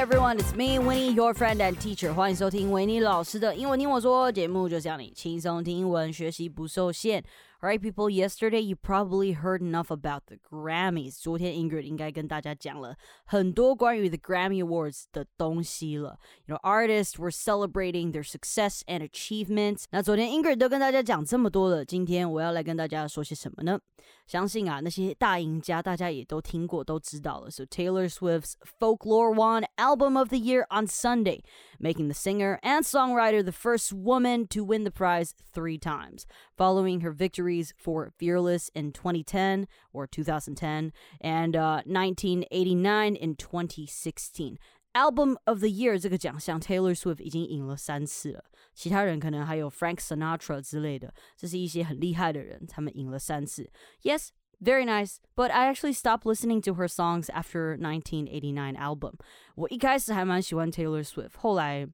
everyone, it's me, Winnie, your friend and teacher. 欢迎收听维尼老师的英文听我说节目，就是让你轻松听英文，学习不受限。Alright, people. Yesterday, you probably heard enough about the Grammys. 昨天 Ingrid 应该跟大家讲了很多关于 the Grammy Awards 的东西了。You know, artists were celebrating their success and achievements. 那昨天 Ingrid 都跟大家讲这么多了，今天我要来跟大家说些什么呢？相信啊，那些大赢家大家也都听过，都知道了。So Taylor Swift's Folklore won Album of the Year on Sunday, making the singer and songwriter the first woman to win the prize three times, following her victories for Fearless in 2010 or 2010 and uh, 1989 in 2016. Album of the Year 这个奖项，Taylor Swift 已经赢了三次了。其他人可能还有 Frank Sinatra 之类的，这是一些很厉害的人，他们赢了三次。Yes, very nice, but I actually stopped listening to her songs after 1989 album. 我一开始还蛮喜欢 Taylor Swift，后来。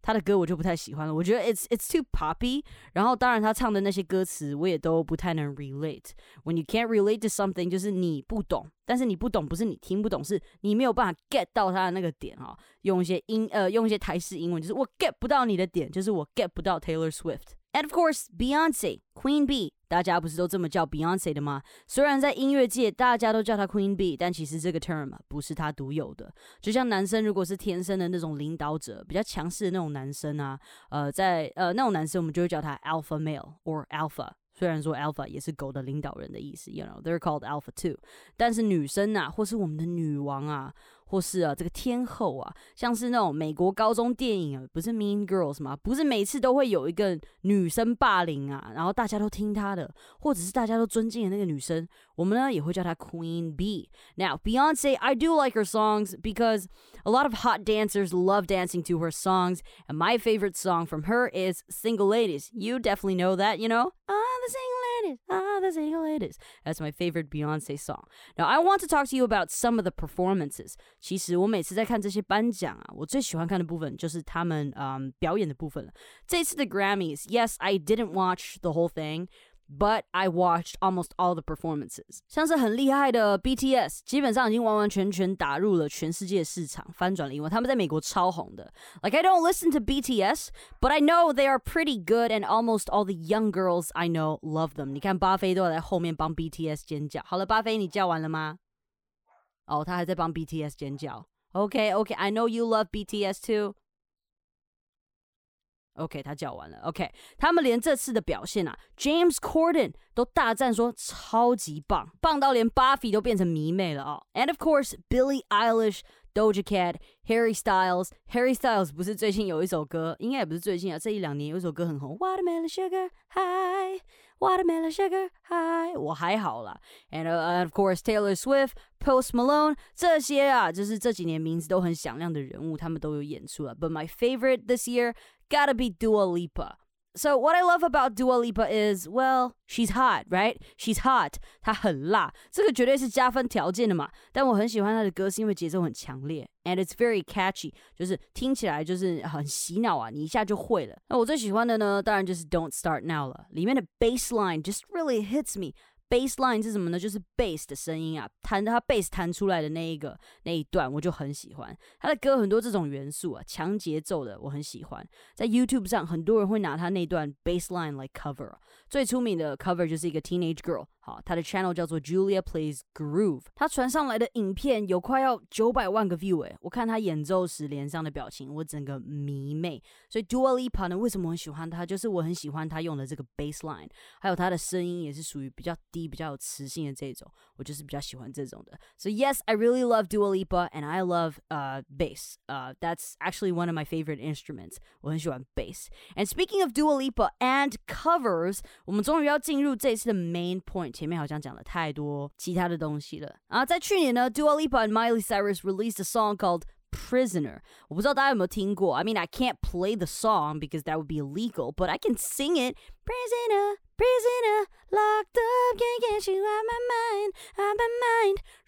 他的歌我就不太喜欢了，我觉得 it's it's too poppy。然后当然他唱的那些歌词我也都不太能 relate。When you can't relate to something，就是你不懂，但是你不懂不是你听不懂，是你没有办法 get 到他的那个点哈。用一些英呃用一些台式英文，就是我 get 不到你的点，就是我 get 不到 Taylor Swift。And of course, Beyonce, Queen B 大家不是都这么叫 Beyonce 的吗？虽然在音乐界大家都叫她 Queen Bee，但其实这个 term 不是她独有的。就像男生如果是天生的那种领导者，比较强势的那种男生啊，呃，在呃那种男生我们就会叫他 alpha male or alpha。虽然说 alpha 也是狗的领导人的意思，you know they're called alpha too。但是女生啊，或是我们的女王啊。或是啊，这个天后啊，像是那种美国高中电影啊，不是 Mean Girls 吗？不是每次都会有一个女生霸凌啊，然后大家都听她的，或者是大家都尊敬的那个女生，我们呢也会叫她 Queen Bee。Now Beyonce, I do like her songs because a lot of hot dancers love dancing to her songs, and my favorite song from her is Single Ladies. You definitely know that, you know? Ah, the single ladies, ah, the single ladies. That's my favorite Beyonce song. Now I want to talk to you about some of the performances. 其实我每次在看这些颁奖啊，我最喜欢看的部分就是他们嗯表演的部分了。这次的 Grammys，Yes, I didn't watch the whole thing。 But I watched almost all the performances，像是很厉害的 BTS，基本上已经完完全全打入了全世界市场，翻转了英文。他们在美国超红的。Like I don't listen to BTS, but I know they are pretty good, and almost all the young girls I know love them。你看巴菲都在后面帮 BTS 尖叫。好了，巴菲，你叫完了吗？哦，他还在帮 BTS 尖叫。OK OK，I know you love BTS too。 OK，他叫完了。OK，他们连这次的表现啊，James Corden 都大赞说超级棒，棒到连 Buffy 都变成迷妹了啊。And of course, Billie Eilish, Doja Cat, Harry Styles. Harry Styles 不是最近有一首歌，应该也不是最近啊，这一两年有一首歌很红，Watermelon Sugar High。Watermelon sugar high，我还好啦。And uh, of course Taylor Swift, Post Malone 这些啊，就是这几年名字都很响亮的人物，他们都有演出了。But my favorite this year gotta be Dua Lipa. So what I love about Dua Lipa is, well, she's hot, right? She's hot. 她很辣，这个绝对是加分条件的嘛。但我很喜欢她的歌，是因为节奏很强烈，and it's very catchy，就是听起来就是很洗脑啊，你一下就会了。那我最喜欢的呢，当然就是 Don't Start Now 了，里面的 bass line just really hits me。 Baseline 是什么呢？就是 bass 的声音啊，弹他 bass 弹出来的那一个那一段，我就很喜欢。他的歌很多这种元素啊，强节奏的，我很喜欢。在 YouTube 上，很多人会拿他那段 baseline 来 cover。最出名的 cover 就是一个 teenage girl。好，他的 channel 叫做 Julia Plays Groove，他传上来的影片有快要九百万个 view 诶，我看他演奏时脸上的表情，我整个迷妹。所以 Dua Lipa 呢，为什么很喜欢他？就是我很喜欢他用的这个 bass line，还有他的声音也是属于比较低、比较有磁性的这种，我就是比较喜欢这种的。So yes, I really love Dua Lipa and I love uh bass. Uh, that's actually one of my favorite instruments. 我很喜欢 bass. And speaking of Dua Lipa and covers，我们终于要进入这次的 main point。 前面好像讲了太多其他的东西了啊！在去年呢，Dua Lipa and Miley Cyrus released a song called Prisoner. 我不知道大家有没有听过。I mean, I can't play the song because that would be illegal, but I can sing it. Prisoner, prisoner, locked up, can't get you out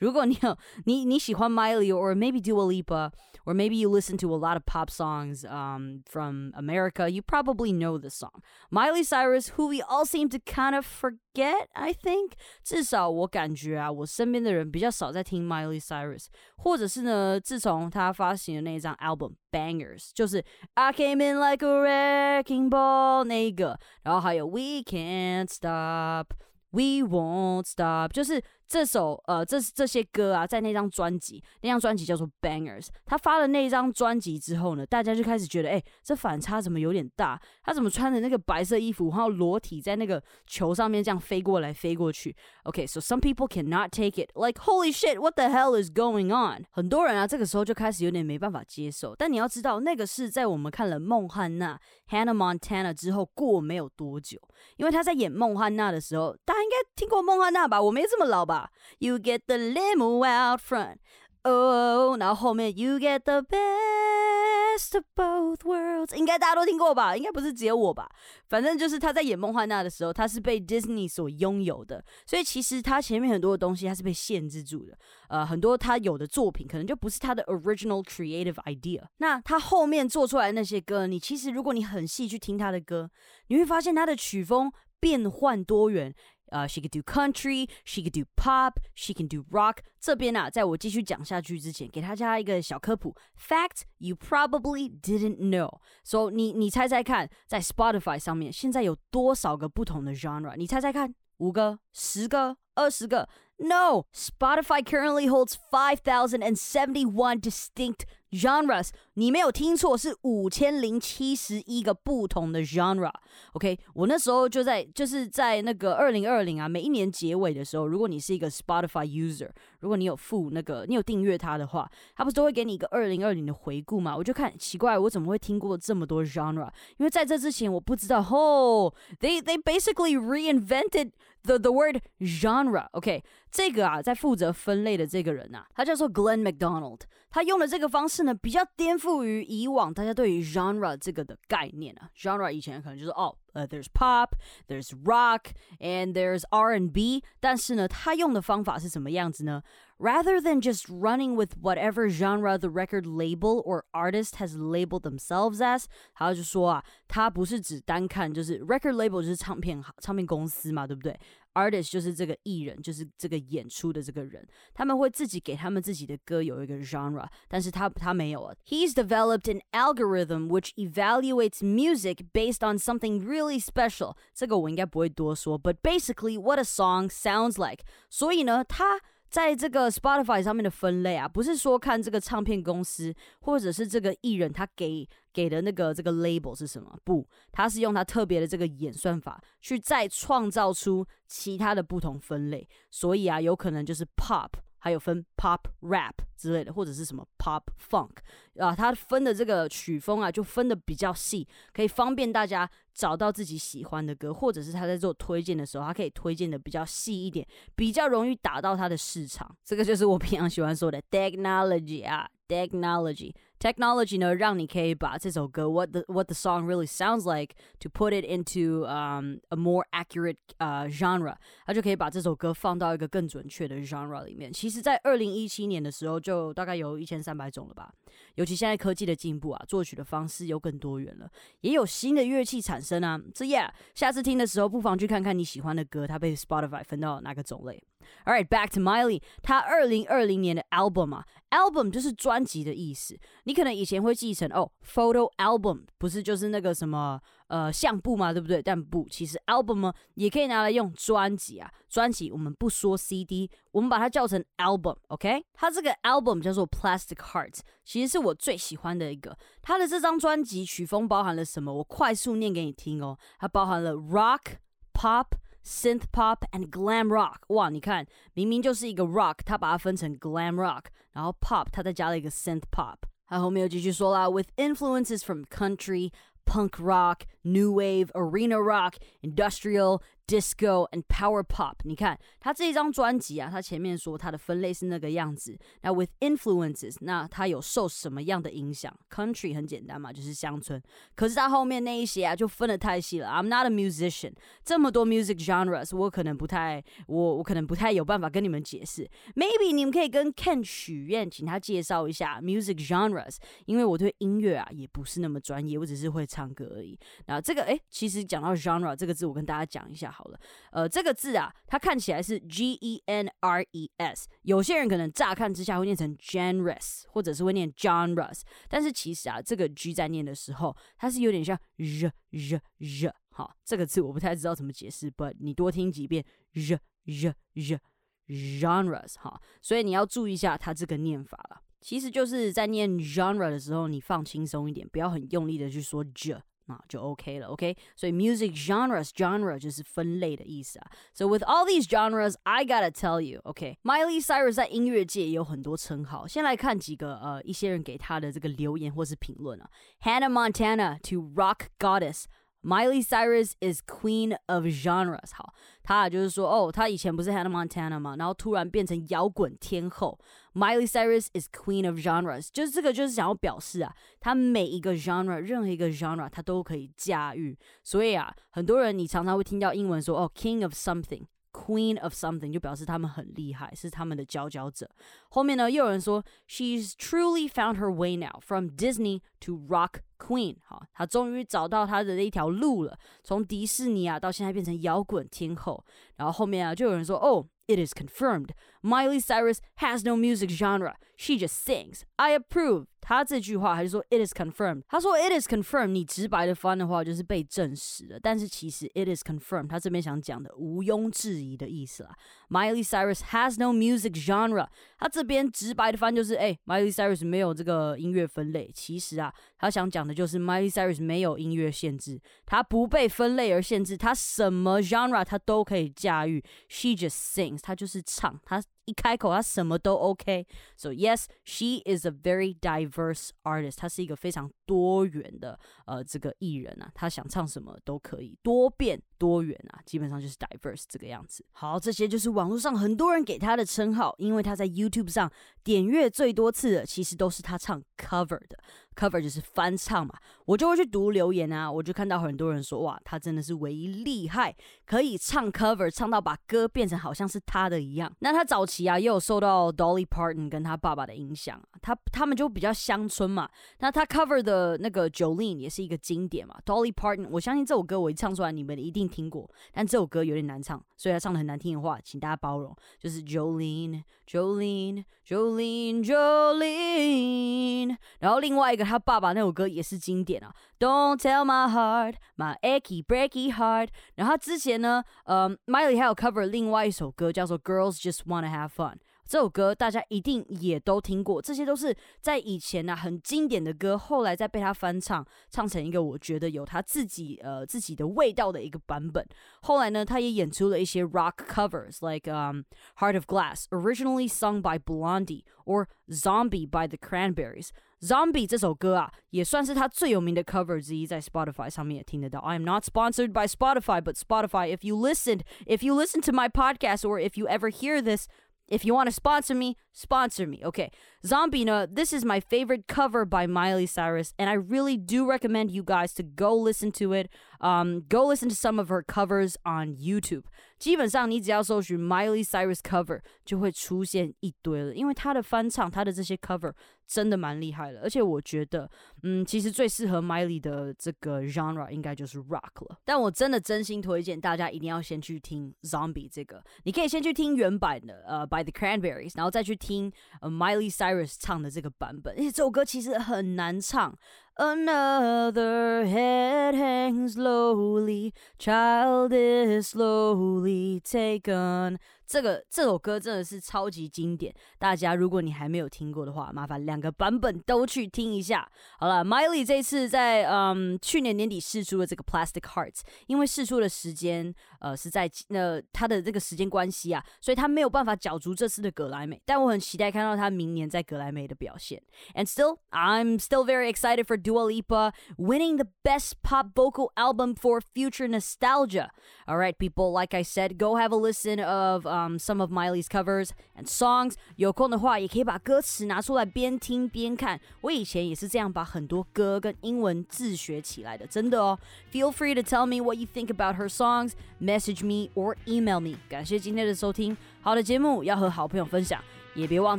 如果你有你你喜欢 Miley or maybe Dua Lipa or maybe you listen to a lot of pop songs um, from America, you probably know this song. Miley Cyrus, who we all seem to kind of forget, I think. 至少我感觉啊，我身边的人比较少在听 Miley Cyrus，或者是呢，自从她发行的那一张 album Bangerz，就是 I Came In Like a Wrecking Ball 那一个，然后还有 We Can't stop, we won't stop，就是这首呃，这这些歌啊，在那张专辑，那张专辑叫做 Bangers。他发了那张专辑之后呢，大家就开始觉得，哎，这反差怎么有点大？他怎么穿着那个白色衣服，然后裸体在那个球上面这样飞过来飞过去？OK，so some people cannot take it，like holy shit，what the hell is going on？很多人啊，这个时候就开始有点没办法接受。但你要知道，那个是在我们看了孟汉娜 Hannah Montana 之后过没有多久，因为他在演孟汉娜的时候，大家应该听过孟汉娜吧？我没这么老吧？You get the limo out front. Oh，然后后面 You get the best of both worlds，应该大家都听过吧？应该不是只有我吧？反正就是他在演梦幻娜的时候，他是被 Disney 所拥有的，所以其实他前面很多的东西他是被限制住的。呃，很多他有的作品可能就不是他的 original creative idea。那他后面做出来那些歌，你其实如果你很细去听他的歌，你会发现他的曲风变换多元。呃，she could do country，she could do pop，she can do rock。这边啊，在我继续讲下去之前，给大家一个小科普：fact you probably didn't know。So 你你猜猜看，在 Spotify 上面现在有多少个不同的 genre？你猜猜看，五个、十个、二十个 ？No, Spotify currently holds five thousand and seventy-one distinct genres，你没有听错，是五千零七十一个不同的 genre。OK，我那时候就在就是在那个二零二零啊，每一年结尾的时候，如果你是一个 Spotify user，如果你有付那个你有订阅它的话，它不是都会给你一个二零二零的回顾嘛？我就看奇怪，我怎么会听过这么多 genre？因为在这之前我不知道。哦，they they basically reinvented the the word genre。OK，这个啊，在负责分类的这个人啊，他叫做 Glenn McDonald。他用的这个方式呢，比较颠覆于以往大家对于 genre 这个的概念啊。genre 以前可能就是哦，呃，there's pop，there's rock，and there's R&B。但是呢，他用的方法是什么样子呢 ？Rather than just running with whatever genre the record label or artist has labeled themselves as，他就说啊，他不是只单看就是 record label 就是唱片唱片公司嘛，对不对？artist 就是这个艺人，就是这个演出的这个人，他们会自己给他们自己的歌有一个 genre，但是他他没有啊。He's developed an algorithm which evaluates music based on something really special。这个我应该不会多说，but basically what a song sounds like。所以呢，他。 在这个 Spotify 上面的分类啊，不是说看这个唱片公司或者是这个艺人他给给的那个这个 label 是什么，不，他是用他特别的这个演算法去再创造出其他的不同分类，所以啊，有可能就是 pop。还有分 pop rap 之类的，或者是什么 pop funk 啊，它分的这个曲风啊，就分的比较细，可以方便大家找到自己喜欢的歌，或者是他在做推荐的时候，他可以推荐的比较细一点，比较容易打到他的市场。这个就是我平常喜欢说的 technology 啊，technology。Technology 呢，让你可以把这首歌 what the what the song really sounds like to put it into um a more accurate uh genre，它就可以把这首歌放到一个更准确的 genre 里面。其实，在二零一七年的时候，就大概有一千三百种了吧。尤其现在科技的进步啊，作曲的方式有更多元了，也有新的乐器产生啊。这 yeah，下次听的时候不妨去看看你喜欢的歌，它被 Spotify 分到哪个种类。All right, back to Miley，他二零二零年的 album 啊，album 就是专辑的意思。你可能以前会记成哦，photo album 不是就是那个什么呃相簿嘛，对不对？但不，其实 album 呢也可以拿来用专辑啊。专辑我们不说 CD，我们把它叫成 album，OK？它这个 album 叫做 Plastic Heart，其实是我最喜欢的一个。它的这张专辑曲风包含了什么？我快速念给你听哦。它包含了 rock、pop。synth pop and glam rock，哇，你看，明明就是一个 rock，它把它分成 glam rock，然后 pop，它再加了一个 synth pop。它后面又继续说啦，with influences from country, punk rock, new wave, arena rock, industrial, disco and power pop。你看他这一张专辑啊，他前面说他的分类是那个样子。那 with influences，那他有受什么样的影响？Country 很简单嘛，就是乡村。可是他后面那一些啊，就分得太细了。I'm not a musician，这么多 music genres，我可能不太，我我可能不太有办法跟你们解释。Maybe 你们可以跟 Ken 许愿，请他介绍一下 music genres，因为我对音乐啊也不是那么专业，我只是会唱歌而已。那这个诶，其实讲到 genre 这个字，我跟大家讲一下好了。呃，这个字啊，它看起来是 G E N R E S，有些人可能乍看之下会念成 generous，或者是会念 genres，但是其实啊，这个 G 在念的时候，它是有点像 r r r。好，这个字我不太知道怎么解释，but 你多听几遍 r r r genres 哈，所以你要注意一下它这个念法了。其实就是在念 genre 的时候，你放轻松一点，不要很用力的去说 j。啊，就 OK 了，OK。所以 music genres genre 就是分类的意思啊。So with all these genres, I gotta tell you, OK. Miley Cyrus 在音乐界也有很多称号。先来看几个呃一些人给他的这个留言或是评论啊。Hannah Montana to rock goddess. Miley Cyrus is queen of genres。好，他就是说，哦，他以前不是 Hannah Montana 嘛，然后突然变成摇滚天后。Miley Cyrus is queen of genres，就是这个，就是想要表示啊，他每一个 genre，任何一个 genre，他都可以驾驭。所以啊，很多人你常常会听到英文说，哦，king of something。Queen of something 就表示他们很厉害，是他们的佼佼者。后面呢，又有人说，She's truly found her way now from Disney to rock queen。好，她终于找到她的那一条路了，从迪士尼啊到现在变成摇滚天后。然后后面啊，就有人说，哦。It is confirmed. Miley Cyrus has no music genre. She just sings. I approve. 他这句话还是说 it is confirmed。他说 it is confirmed，你直白的翻的话就是被证实了。但是其实 it is confirmed，他这边想讲的毋庸置疑的意思啦。Miley Cyrus has no music genre。他这边直白的翻就是哎，Miley Cyrus 没有这个音乐分类。其实啊，他想讲就是 Miley Cyrus 没有音乐限制，他不被分类而限制，他什么 genre 他都可以驾驭。She just sings，她就是唱，她。一开口，他什么都 OK。So yes, she is a very diverse artist。她是一个非常多元的呃这个艺人啊，她想唱什么都可以，多变多元啊，基本上就是 diverse 这个样子。好，这些就是网络上很多人给她的称号，因为她在 YouTube 上点阅最多次的，其实都是她唱 cover 的。cover 就是翻唱嘛，我就会去读留言啊，我就看到很多人说，哇，他真的是唯一厉害，可以唱 cover 唱到把歌变成好像是他的一样。那他早期啊，也有受到 Dolly Parton 跟他爸爸的影响，他他们就比较乡村嘛。那他 cover 的那个 Jolene 也是一个经典嘛，Dolly Parton，我相信这首歌我一唱出来，你们一定听过，但这首歌有点难唱，所以他唱的很难听的话，请大家包容。就是 Jolene，Jolene，Jolene，Jolene，然后另外一个。他爸爸那首歌也是经典啊 ，Don't tell my heart, my achy breaky heart。然后他之前呢，呃，Miley 还有 cover 另外一首歌叫做 Girls Just Wanna Have Fun。 这首歌大家一定也都听过，这些都是在以前呢很经典的歌，后来再被他翻唱，唱成一个我觉得有他自己呃自己的味道的一个版本。后来呢，他也演出了一些 rock covers，like um Heart of Glass originally sung by Blondie or Zombie by the Cranberries。Zombie 这首歌啊，也算是他最有名的 cover 之一，在 Spotify 上面也听得到。I am not sponsored by Spotify, but Spotify, if you listened, if you listen to my podcast, or if you ever hear this, if you want to sponsor me, sponsor me. Okay. Zombie, no, this is my favorite cover by Miley Cyrus, and I really do recommend you guys to go listen to it. Um, go listen to some of her covers on YouTube. 基本上你只要搜寻 Miley Cyrus cover，就会出现一堆了，因为她的翻唱，她的这些 cover 真的蛮厉害的。而且我觉得，嗯，其实最适合 Miley 的这个 genre 应该就是 rock 了。但我真的真心推荐大家一定要先去听 Zombie 这个，你可以先去听原版的，呃，By the Cranberries，然后再去听呃 Miley Cyrus 唱的这个版本。而且这首歌其实很难唱。 Another head hangs lowly, child is slowly taken. 这个这首歌真的是超级经典，大家如果你还没有听过的话，麻烦两个版本都去听一下。好了，Miley 这次在嗯去年年底试出了这个 Plastic Hearts，因为试出的时间呃是在那他的这个时间关系啊，所以他没有办法角逐这次的格莱美，但我很期待看到他明年在格莱美的表现。And still, I'm still very excited for Dua Lipa winning the Best Pop Vocal Album for Future Nostalgia. All right, people, like I said, go have a listen of some of Miley's covers and songs. 有空的话，也可以把歌词拿出来边听边看。我以前也是这样把很多歌跟英文自学起来的，真的哦。Feel free to tell me what you think about her songs. Message me or email me. 感谢今天的收听。好的节目要和好朋友分享，也别忘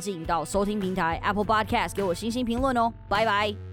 记到收听平台 Apple Podcast 给我星星评论哦。拜拜。